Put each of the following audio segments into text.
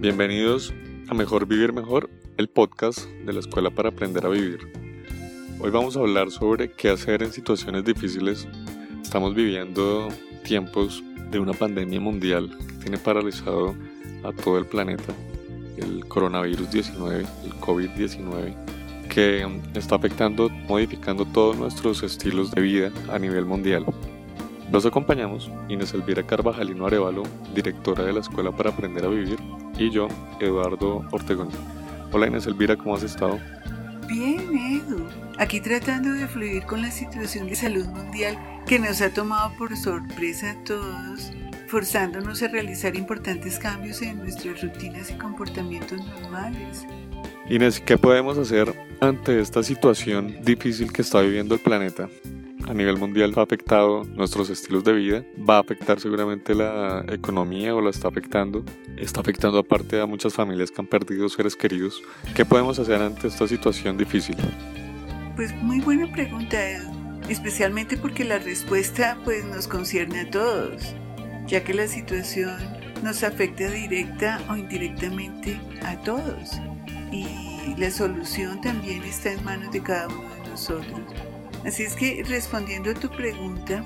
Bienvenidos a Mejor Vivir Mejor, el podcast de la Escuela para Aprender a Vivir. Hoy vamos a hablar sobre qué hacer en situaciones difíciles. Estamos viviendo tiempos de una pandemia mundial que tiene paralizado a todo el planeta, el coronavirus 19, el COVID-19, que está afectando, modificando todos nuestros estilos de vida a nivel mundial. Nos acompañamos Inés Elvira Carvajalino Arevalo, directora de la Escuela para Aprender a Vivir, y yo, Eduardo Ortegón. Hola Inés Elvira, ¿cómo has estado? Bien, Edu. Aquí tratando de fluir con la situación de salud mundial que nos ha tomado por sorpresa a todos, forzándonos a realizar importantes cambios en nuestras rutinas y comportamientos normales. Inés, ¿qué podemos hacer ante esta situación difícil que está viviendo el planeta? A nivel mundial ha afectado nuestros estilos de vida, va a afectar seguramente la economía o la está afectando, está afectando aparte a muchas familias que han perdido seres queridos. ¿Qué podemos hacer ante esta situación difícil? Pues muy buena pregunta, especialmente porque la respuesta pues nos concierne a todos, ya que la situación nos afecta directa o indirectamente a todos y la solución también está en manos de cada uno de nosotros. Así es que respondiendo a tu pregunta,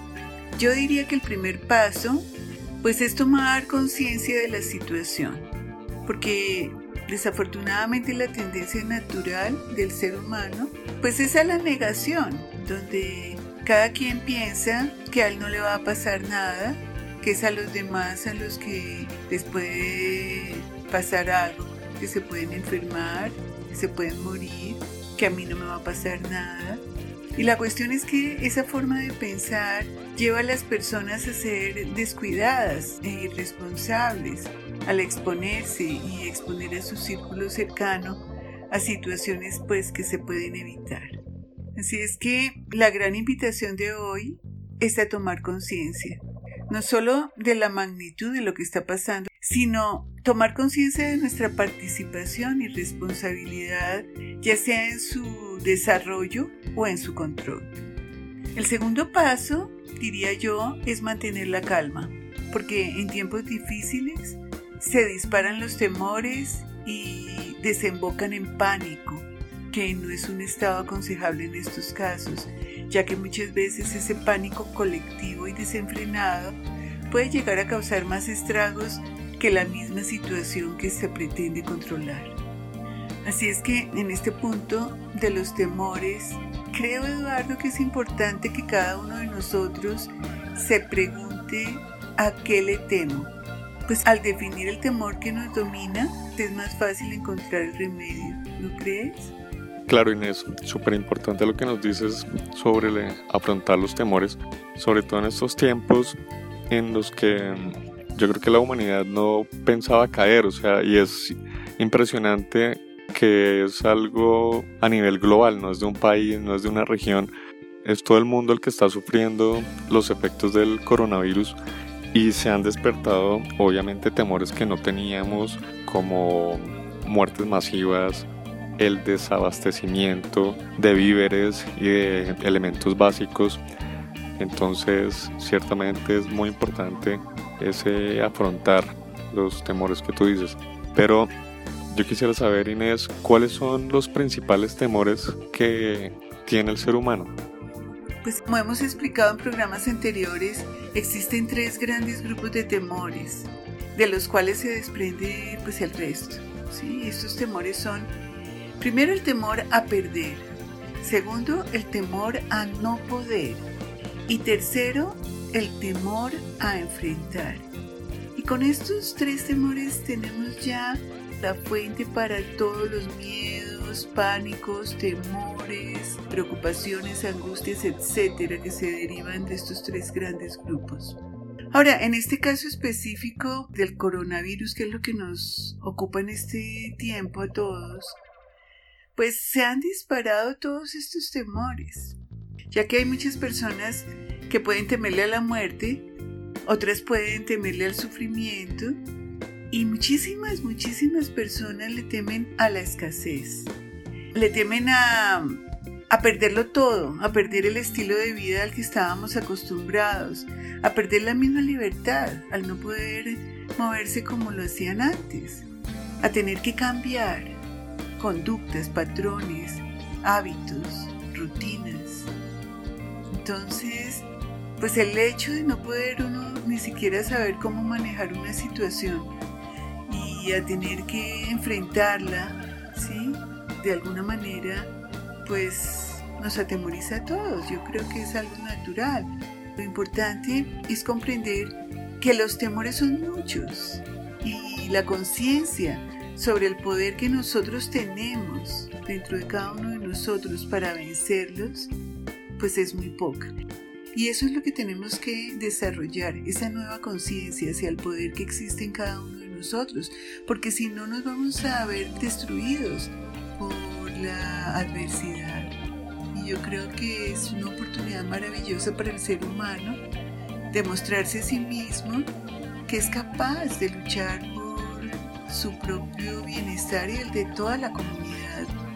yo diría que el primer paso pues es tomar conciencia de la situación, porque desafortunadamente la tendencia natural del ser humano pues es a la negación, donde cada quien piensa que a él no le va a pasar nada, que es a los demás a los que les puede pasar algo, que se pueden enfermar, que se pueden morir, que a mí no me va a pasar nada. Y la cuestión es que esa forma de pensar lleva a las personas a ser descuidadas e irresponsables al exponerse y exponer a su círculo cercano a situaciones pues que se pueden evitar. Así es que la gran invitación de hoy es a tomar conciencia, no solo de la magnitud de lo que está pasando, sino tomar conciencia de nuestra participación y responsabilidad, ya sea en su desarrollo o en su control. El segundo paso, diría yo, es mantener la calma, porque en tiempos difíciles se disparan los temores y desembocan en pánico, que no es un estado aconsejable en estos casos, ya que muchas veces ese pánico colectivo y desenfrenado puede llegar a causar más estragos que la misma situación que se pretende controlar. Así es que en este punto de los temores, creo Eduardo que es importante que cada uno de nosotros se pregunte a qué le temo. Pues al definir el temor que nos domina, es más fácil encontrar el remedio, ¿no crees? Claro, Inés, súper importante lo que nos dices sobre afrontar los temores, sobre todo en estos tiempos en los que mm, yo creo que la humanidad no pensaba caer, o sea, y es impresionante que es algo a nivel global, no es de un país, no es de una región, es todo el mundo el que está sufriendo los efectos del coronavirus y se han despertado obviamente temores que no teníamos como muertes masivas, el desabastecimiento de víveres y de elementos básicos. Entonces, ciertamente es muy importante ese afrontar los temores que tú dices. Pero yo quisiera saber, Inés, ¿cuáles son los principales temores que tiene el ser humano? Pues como hemos explicado en programas anteriores, existen tres grandes grupos de temores, de los cuales se desprende pues el resto. ¿sí? Estos temores son, primero el temor a perder, segundo el temor a no poder y tercero el temor a enfrentar. Y con estos tres temores tenemos ya la fuente para todos los miedos, pánicos, temores, preocupaciones, angustias, etcétera, que se derivan de estos tres grandes grupos. Ahora, en este caso específico del coronavirus, que es lo que nos ocupa en este tiempo a todos, pues se han disparado todos estos temores, ya que hay muchas personas que pueden temerle a la muerte, otras pueden temerle al sufrimiento, y muchísimas, muchísimas personas le temen a la escasez. Le temen a, a perderlo todo, a perder el estilo de vida al que estábamos acostumbrados, a perder la misma libertad, al no poder moverse como lo hacían antes. a tener que cambiar conductas, patrones, hábitos, rutinas. Entonces, pues el hecho de no poder uno ni siquiera saber cómo manejar una situación y a tener que enfrentarla, ¿sí? De alguna manera, pues nos atemoriza a todos. Yo creo que es algo natural. Lo importante es comprender que los temores son muchos y la conciencia sobre el poder que nosotros tenemos dentro de cada uno de nosotros para vencerlos, pues es muy poca. Y eso es lo que tenemos que desarrollar, esa nueva conciencia hacia el poder que existe en cada uno de nosotros, porque si no nos vamos a ver destruidos por la adversidad. Y yo creo que es una oportunidad maravillosa para el ser humano demostrarse a sí mismo que es capaz de luchar por su propio bienestar y el de toda la comunidad,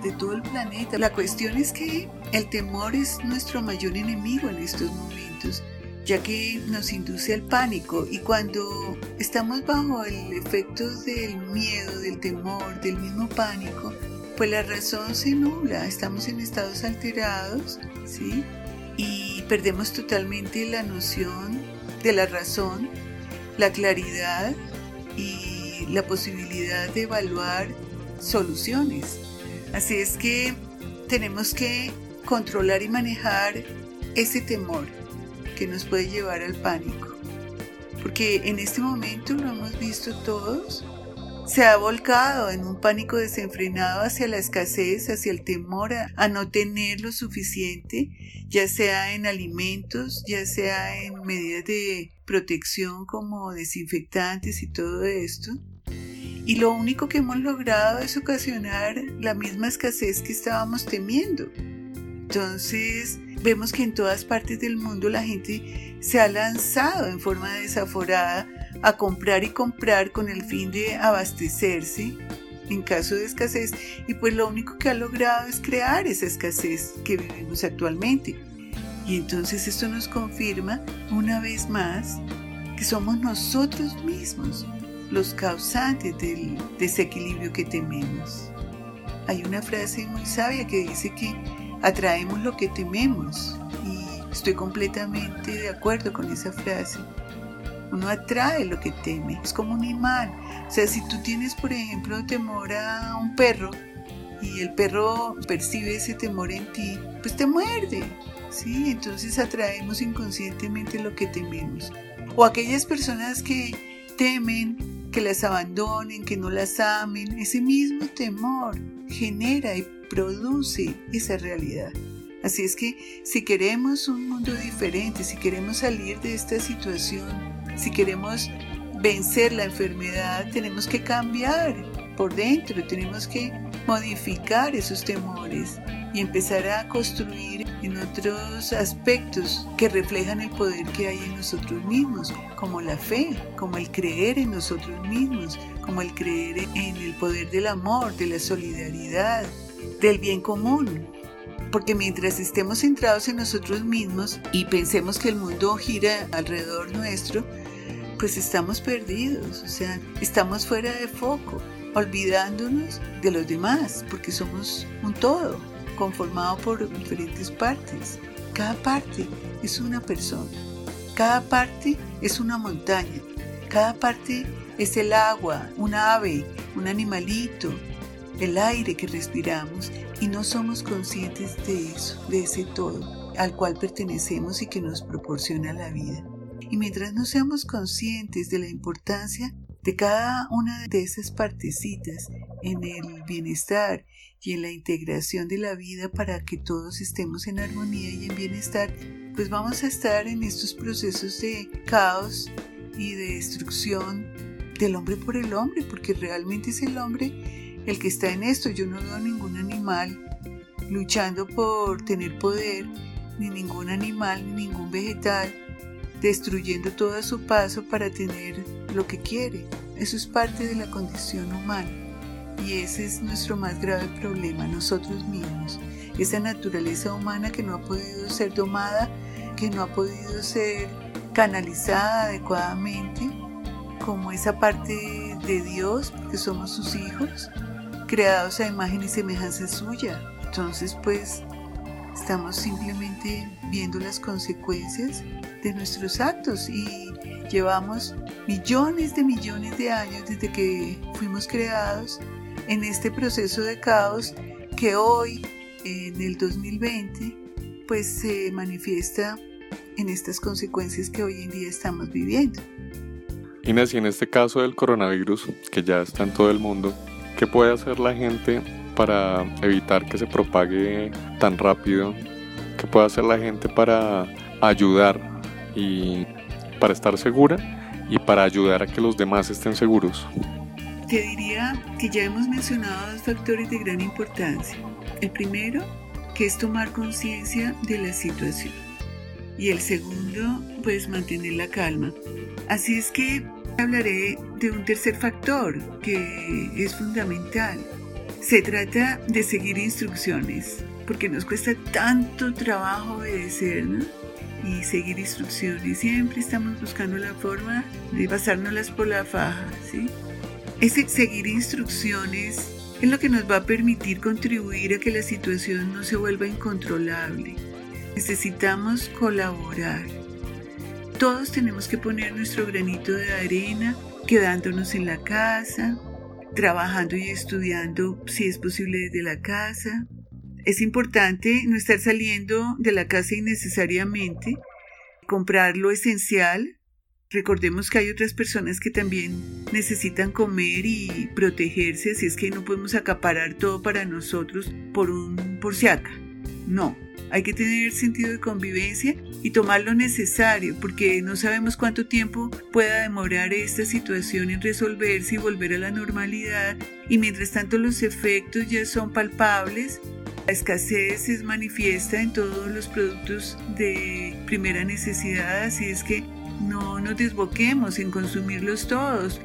de todo el planeta. La cuestión es que el temor es nuestro mayor enemigo en estos momentos, ya que nos induce al pánico y cuando estamos bajo el efecto del miedo, del temor, del mismo pánico, pues la razón se nubla, estamos en estados alterados, ¿sí? Y perdemos totalmente la noción de la razón, la claridad y la posibilidad de evaluar soluciones. Así es que tenemos que controlar y manejar ese temor que nos puede llevar al pánico. Porque en este momento lo hemos visto todos, se ha volcado en un pánico desenfrenado hacia la escasez, hacia el temor a, no tener lo suficiente, ya sea en alimentos, ya sea en medidas de protección como desinfectantes y todo esto. Y lo único que hemos logrado es ocasionar la misma escasez que estábamos temiendo. Entonces, vemos que en todas partes del mundo la gente se ha lanzado en forma desaforada a comprar y comprar con el fin de abastecerse en caso de escasez y pues lo único que ha logrado es crear esa escasez que vivimos actualmente. Y entonces esto nos confirma una vez más que somos nosotros mismos los causantes del desequilibrio que tememos. Hay una frase muy sabia que dice que atraemos lo que tememos y estoy completamente de acuerdo con esa frase. Uno atrae lo que teme, es como un imán. O sea, si tú tienes, por ejemplo, temor a un perro y el perro percibe ese temor en ti, pues te muerde. ¿sí? Entonces atraemos inconscientemente lo que tememos. O aquellas personas que temen que las abandonen, que no las amen, ese mismo temor genera y produce esa realidad. Así es que si queremos un mundo diferente, si queremos salir de esta situación si queremos vencer la enfermedad, tenemos que cambiar por dentro, tenemos que modificar esos temores y empezar a construir en otros aspectos que reflejan el poder que hay en nosotros mismos, como la fe, como el creer en nosotros mismos, como el creer en el poder del amor, de la solidaridad, del bien común. Porque mientras estemos centrados en nosotros mismos y pensemos que el mundo gira alrededor nuestro, pues estamos perdidos, o sea, estamos fuera de foco, olvidándonos de los demás, porque somos un todo, conformado por diferentes partes. Cada parte es una persona, cada parte es una montaña, cada parte es el agua, un ave, un animalito, el aire que respiramos y no somos conscientes de eso, de ese todo al cual pertenecemos y que nos proporciona la vida. Y mientras no seamos conscientes de la importancia de cada una de esas partecitas en el bienestar y en la integración de la vida para que todos estemos en armonía y en bienestar, pues vamos a estar en estos procesos de caos y de destrucción del hombre por el hombre, porque realmente es el hombre el que está en esto. Yo no veo ningún animal luchando por tener poder, ni ningún animal, ni ningún vegetal destruyendo todo a su paso para tener lo que quiere. Eso es parte de la condición humana. Y ese es nuestro más grave problema, nosotros mismos. Esa naturaleza humana que no ha podido ser domada, que no ha podido ser canalizada adecuadamente como esa parte de Dios, porque somos sus hijos, creados a imagen y semejanza suya. Entonces, pues, estamos simplemente viendo las consecuencias de nuestros actos y llevamos millones de millones de años desde que fuimos creados en este proceso de caos que hoy, en el 2020, pues se manifiesta en estas consecuencias que hoy en día estamos viviendo. Inés, y en este caso del coronavirus, que ya está en todo el mundo, ¿qué puede hacer la gente para evitar que se propague tan rápido? ¿Qué puede hacer la gente para ayudar y para estar segura y para ayudar a que los demás estén seguros? Te diría que ya hemos mencionado dos factores de gran importancia. El primero, que es tomar conciencia de la situación. Y el segundo, pues mantener la calma. Así es que hablaré de un tercer factor que es fundamental. Se trata de seguir instrucciones, porque nos cuesta tanto trabajo obedecer, ¿no? Y seguir instrucciones. Siempre estamos buscando la forma de pasárnoslas por la faja, ¿sí? Ese seguir instrucciones es lo que nos va a permitir contribuir a que la situación no se vuelva incontrolable. Necesitamos colaborar. Todos tenemos que poner nuestro granito de arena, quedándonos en la casa, trabajando y estudiando si es posible desde la casa. Es importante no estar saliendo de la casa innecesariamente, comprar lo esencial, Recordemos que hay otras personas que también necesitan comer y protegerse, así es que no podemos acaparar todo para nosotros por un por si acá. No, hay que tener sentido de convivencia y tomar lo necesario, porque no sabemos cuánto tiempo pueda demorar esta situación en resolverse y volver a la normalidad, y mientras tanto los efectos ya son palpables. La escasez es manifiesta en todos los productos de primera necesidad, así es que no nos desboquemos en consumirlos todos.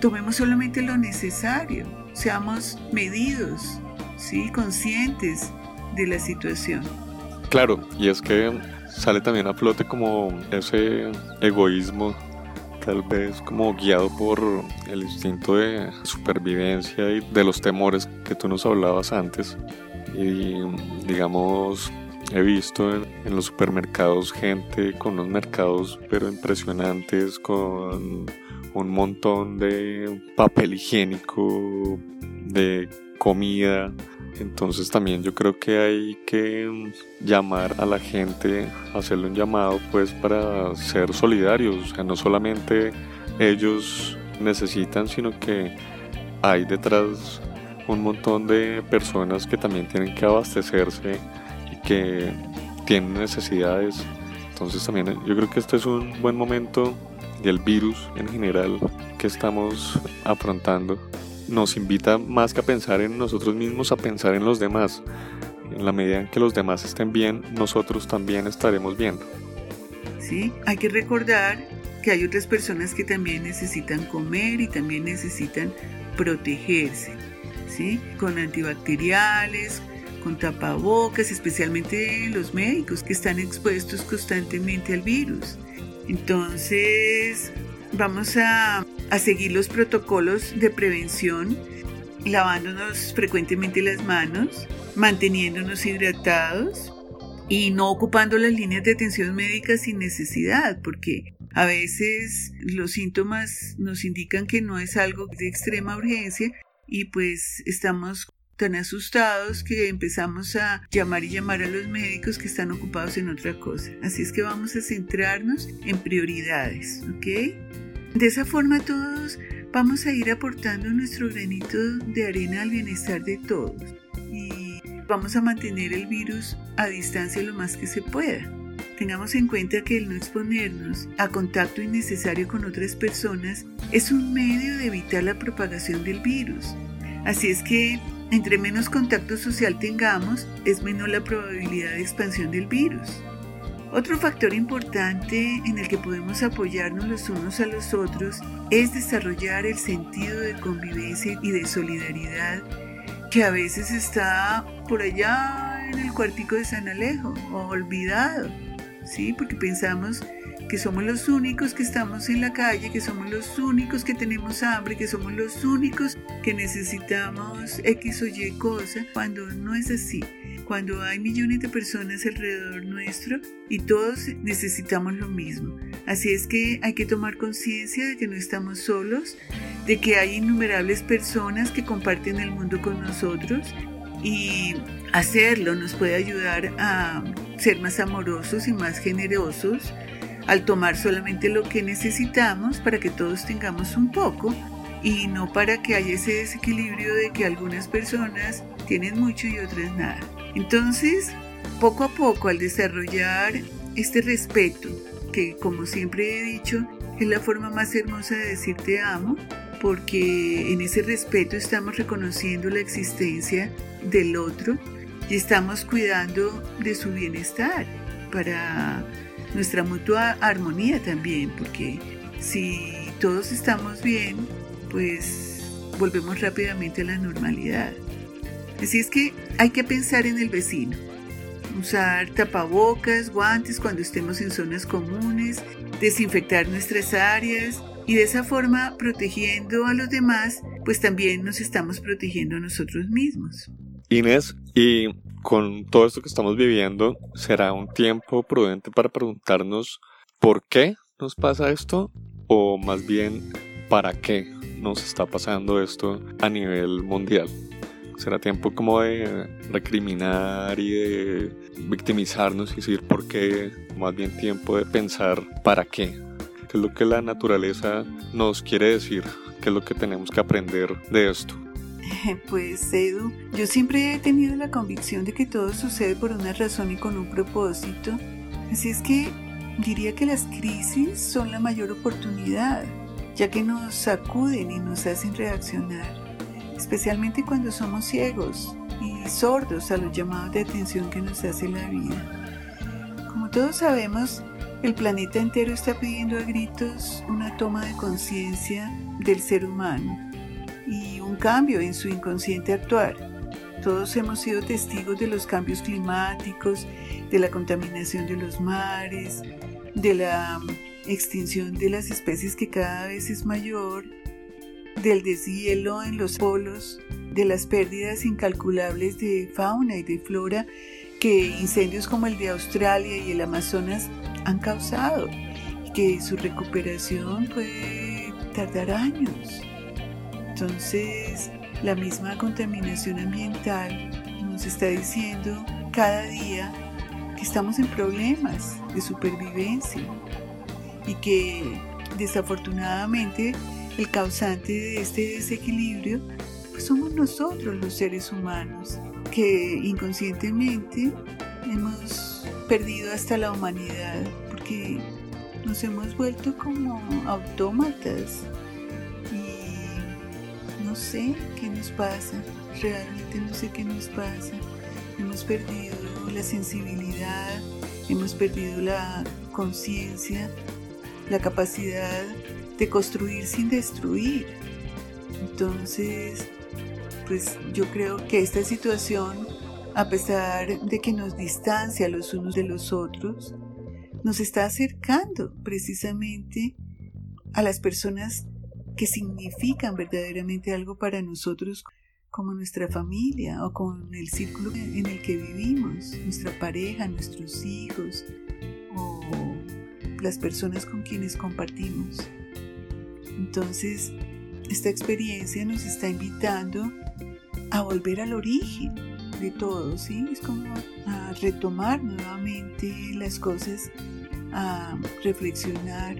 Tomemos solamente lo necesario. Seamos medidos, ¿sí? conscientes de la situación. Claro, y es que sale también a flote como ese egoísmo, tal vez como guiado por el instinto de supervivencia y de los temores que tú nos hablabas antes. Y digamos, He visto en, los supermercados gente con unos mercados pero impresionantes con un montón de papel higiénico, de comida. Entonces también yo creo que hay que llamar a la gente, hacerle un llamado pues para ser solidarios, o sea, no solamente ellos necesitan, sino que hay detrás un montón de personas que también tienen que abastecerse que tienen necesidades. Entonces también yo creo que este es un buen momento del virus en general que estamos afrontando. Nos invita más que a pensar en nosotros mismos, a pensar en los demás. En la medida en que los demás estén bien, nosotros también estaremos bien. Sí, hay que recordar que hay otras personas que también necesitan comer y también necesitan protegerse, Con antibacteriales, con tapabocas, especialmente los médicos que están expuestos constantemente al virus. Entonces, vamos a seguir los protocolos de prevención, lavándonos frecuentemente las manos, manteniéndonos hidratados y no ocupando las líneas de atención médica sin necesidad, porque a veces los síntomas nos indican que no es algo de extrema urgencia y pues estamos tan asustados que empezamos a llamar y llamar a los médicos que están ocupados en otra cosa. Así es que vamos a centrarnos en prioridades, ¿ok? De esa forma todos vamos a ir aportando nuestro granito de arena al bienestar de todos y vamos a mantener el virus a distancia lo más que se pueda. Tengamos en cuenta que el no exponernos a contacto innecesario con otras personas es un medio de evitar la propagación del virus. Así es que entre menos contacto social tengamos, es menor la probabilidad de expansión del virus. Otro factor importante en el que podemos apoyarnos los unos a los otros es desarrollar el sentido de convivencia y de solidaridad que a veces está por allá en el cuartico de San Alejo o olvidado. ¿Sí? Porque pensamos que somos los únicos que estamos en la calle, que somos los únicos que tenemos hambre, que somos los únicos que necesitamos X o Y cosa, cuando no es así. Cuando hay millones de personas alrededor nuestro y todos necesitamos lo mismo. Así es que hay que tomar conciencia de que no estamos solos, de que hay innumerables personas que comparten el mundo con nosotros y hacerlo nos puede ayudar a ser más amorosos y más generosos al tomar solamente lo que necesitamos para que todos tengamos un poco y no para que haya ese desequilibrio de que algunas personas tienen mucho y otras nada. Entonces, poco a poco al desarrollar este respeto, que como siempre he dicho, es la forma más hermosa de decir te amo, porque en ese respeto estamos reconociendo la existencia del otro y estamos cuidando de su bienestar para nuestra mutua armonía también, porque si todos estamos bien, pues volvemos rápidamente a la normalidad. Así es que hay que pensar en el vecino, usar tapabocas, guantes cuando estemos en zonas comunes, desinfectar nuestras áreas y de esa forma protegiendo a los demás, pues también nos estamos protegiendo a nosotros mismos. Inés, y con todo esto que estamos viviendo, ¿será un tiempo prudente para preguntarnos por qué nos pasa esto? O más bien, ¿para qué nos está pasando esto a nivel mundial? ¿Será tiempo como de recriminar y de victimizarnos y decir por qué? Más bien tiempo de pensar para qué. ¿Qué es lo que la naturaleza nos quiere decir? ¿Qué es lo que tenemos que aprender de esto? Pues Edu, yo siempre he tenido la convicción de que todo sucede por una razón y con un propósito. Así es que diría que las crisis son la mayor oportunidad, ya que nos sacuden y nos hacen reaccionar, especialmente cuando somos ciegos y sordos a los llamados de atención que nos hace la vida. Como todos sabemos, el planeta entero está pidiendo a gritos una toma de conciencia del ser humano un cambio en su inconsciente actuar. Todos hemos sido testigos de los cambios climáticos, de la contaminación de los mares, de la extinción de las especies que cada vez es mayor, del deshielo en los polos, de las pérdidas incalculables de fauna y de flora que incendios como el de Australia y el Amazonas han causado y que su recuperación puede tardar años. Entonces, la misma contaminación ambiental nos está diciendo cada día que estamos en problemas de supervivencia y que desafortunadamente el causante de este desequilibrio pues somos nosotros los seres humanos que inconscientemente hemos perdido hasta la humanidad porque nos hemos vuelto como autómatas no sé qué nos pasa, realmente no sé qué nos pasa. Hemos perdido la sensibilidad, hemos perdido la conciencia, la capacidad de construir sin destruir. Entonces, pues yo creo que esta situación, a pesar de que nos distancia los unos de los otros, nos está acercando precisamente a las personas que significan verdaderamente algo para nosotros como nuestra familia o con el círculo en el que vivimos, nuestra pareja, nuestros hijos o las personas con quienes compartimos. Entonces, esta experiencia nos está invitando a volver al origen de todo, ¿sí? Es como a retomar nuevamente las cosas, a reflexionar,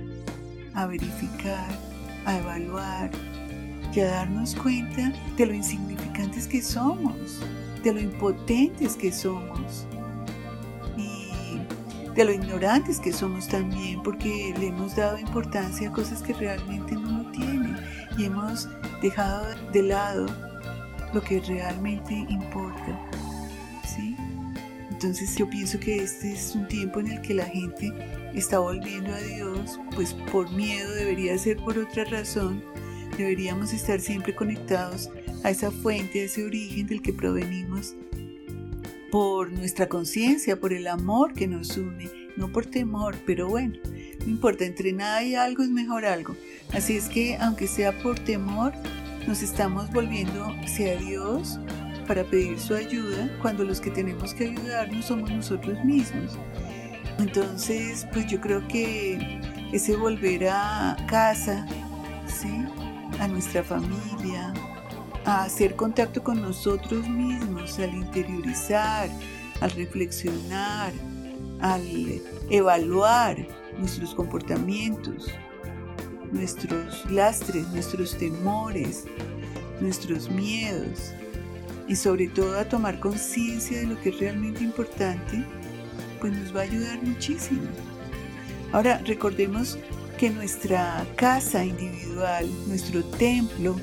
a verificar a evaluar y a darnos cuenta de lo insignificantes que somos, de lo impotentes que somos y de lo ignorantes que somos también porque le hemos dado importancia a cosas que realmente no lo tienen y hemos dejado de lado lo que realmente importa. ¿sí? Entonces yo pienso que este es un tiempo en el que la gente está volviendo a Dios, pues por miedo debería ser por otra razón, deberíamos estar siempre conectados a esa fuente, a ese origen del que provenimos, por nuestra conciencia, por el amor que nos une, no por temor, pero bueno, no importa, entre nada y algo es mejor algo. Así es que, aunque sea por temor, nos estamos volviendo hacia Dios para pedir su ayuda cuando los que tenemos que ayudarnos somos nosotros mismos. Entonces, pues yo creo que ese volver a casa, ¿sí? a nuestra familia, a hacer contacto con nosotros mismos, al interiorizar, al reflexionar, al evaluar nuestros comportamientos, nuestros lastres, nuestros temores, nuestros miedos y sobre todo a tomar conciencia de lo que es realmente importante, pues nos va a ayudar muchísimo. Ahora recordemos que nuestra casa individual, nuestro templo,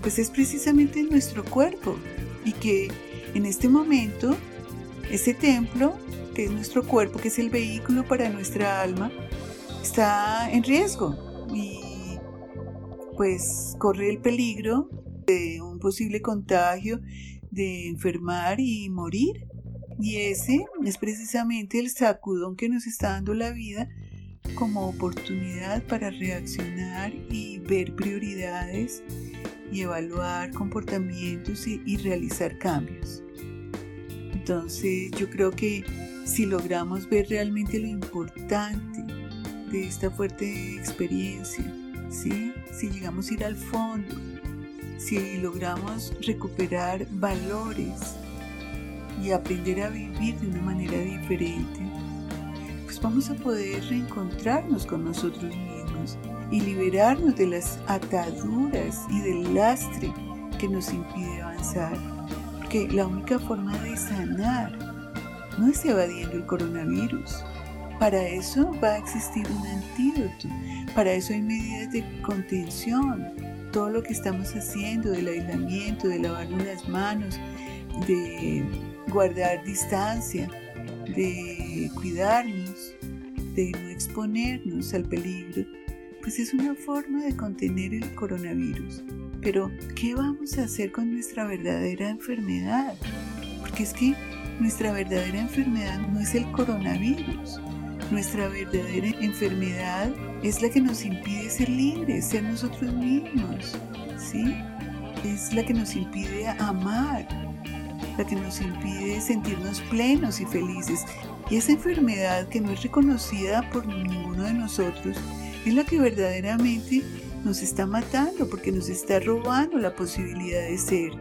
pues es precisamente nuestro cuerpo y que en este momento ese templo, que es nuestro cuerpo, que es el vehículo para nuestra alma, está en riesgo y pues corre el peligro de un posible contagio, de enfermar y morir. Y ese es precisamente el sacudón que nos está dando la vida como oportunidad para reaccionar y ver prioridades y evaluar comportamientos y, realizar cambios. Entonces yo creo que si logramos ver realmente lo importante de esta fuerte experiencia, ¿sí? si llegamos a ir al fondo, si logramos recuperar valores y aprender a vivir de una manera diferente, pues vamos a poder reencontrarnos con nosotros mismos y liberarnos de las ataduras y del lastre que nos impide avanzar. Porque la única forma de sanar no es evadiendo el coronavirus. Para eso va a existir un antídoto. Para eso hay medidas de contención. Todo lo que estamos haciendo del aislamiento, de lavarnos las manos, de guardar distancia, de cuidarnos, de no exponernos al peligro, pues es una forma de contener el coronavirus. Pero, ¿qué vamos a hacer con nuestra verdadera enfermedad? Porque es que nuestra verdadera enfermedad no es el coronavirus. Nuestra verdadera enfermedad es la que nos impide ser libres, ser nosotros mismos. ¿Sí? Es la que nos impide amar, la que nos impide sentirnos plenos y felices. Y esa enfermedad que no es reconocida por ninguno de nosotros es la que verdaderamente nos está matando porque nos está robando la posibilidad de ser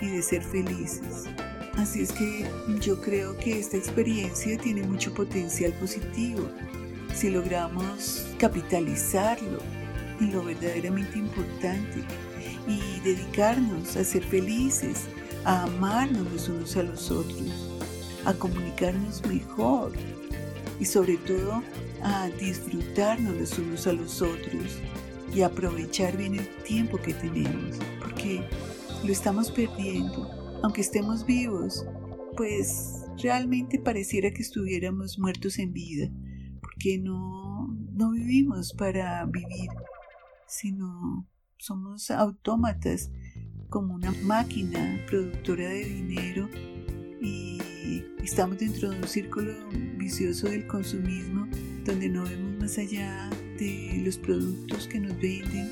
y de ser felices. Así es que yo creo que esta experiencia tiene mucho potencial positivo si logramos capitalizarlo en lo verdaderamente importante y dedicarnos a ser felices, a amarnos unos a los otros, a comunicarnos mejor y sobre todo a disfrutarnos los unos a los otros y aprovechar bien el tiempo que tenemos, porque lo estamos perdiendo, aunque estemos vivos, pues realmente pareciera que estuviéramos muertos en vida, porque no, no vivimos para vivir, sino somos autómatas como una máquina productora de dinero y estamos dentro de un círculo vicioso del consumismo donde no vemos más allá de los productos que nos venden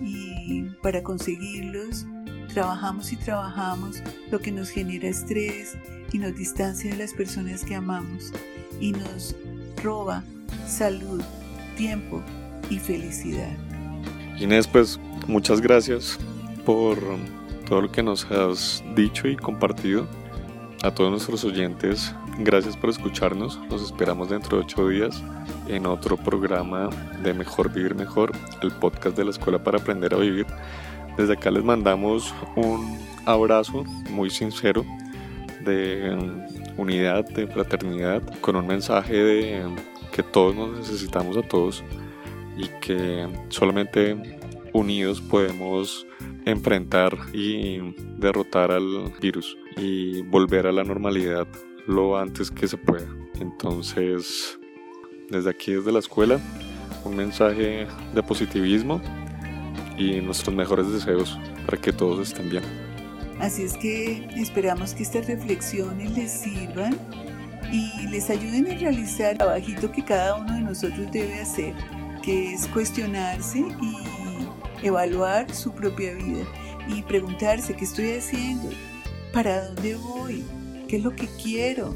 y para conseguirlos trabajamos y trabajamos, lo que nos genera estrés y nos distancia de las personas que amamos y nos roba salud, tiempo y felicidad. Inés, pues muchas gracias por todo lo que nos has dicho y compartido. A todos nuestros oyentes, gracias por escucharnos. Los esperamos dentro de ocho días en otro programa de Mejor Vivir Mejor, el podcast de la Escuela para Aprender a Vivir. Desde acá les mandamos un abrazo muy sincero de unidad, de fraternidad, con un mensaje de que todos nos necesitamos a todos y que solamente unidos podemos enfrentar y derrotar al virus y volver a la normalidad lo antes que se pueda. Entonces, desde aquí, desde la escuela, un mensaje de positivismo y nuestros mejores deseos para que todos estén bien. Así es que esperamos que estas reflexiones les sirvan y les ayuden a realizar el trabajito que cada uno de nosotros debe hacer, que es cuestionarse y evaluar su propia vida y preguntarse qué estoy haciendo, para dónde voy, qué es lo que quiero,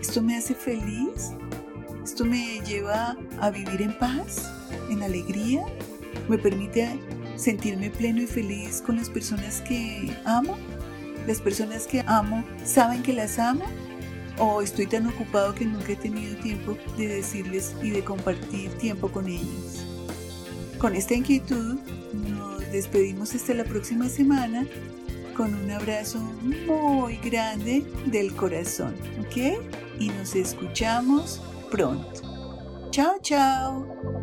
esto me hace feliz, esto me lleva a vivir en paz, en alegría, me permite sentirme pleno y feliz con las personas que amo, las personas que amo saben que las amo o estoy tan ocupado que nunca he tenido tiempo de decirles y de compartir tiempo con ellos. Con esta inquietud nos despedimos hasta la próxima semana con un abrazo muy grande del corazón, ¿ok? Y nos escuchamos pronto. Chao, chao.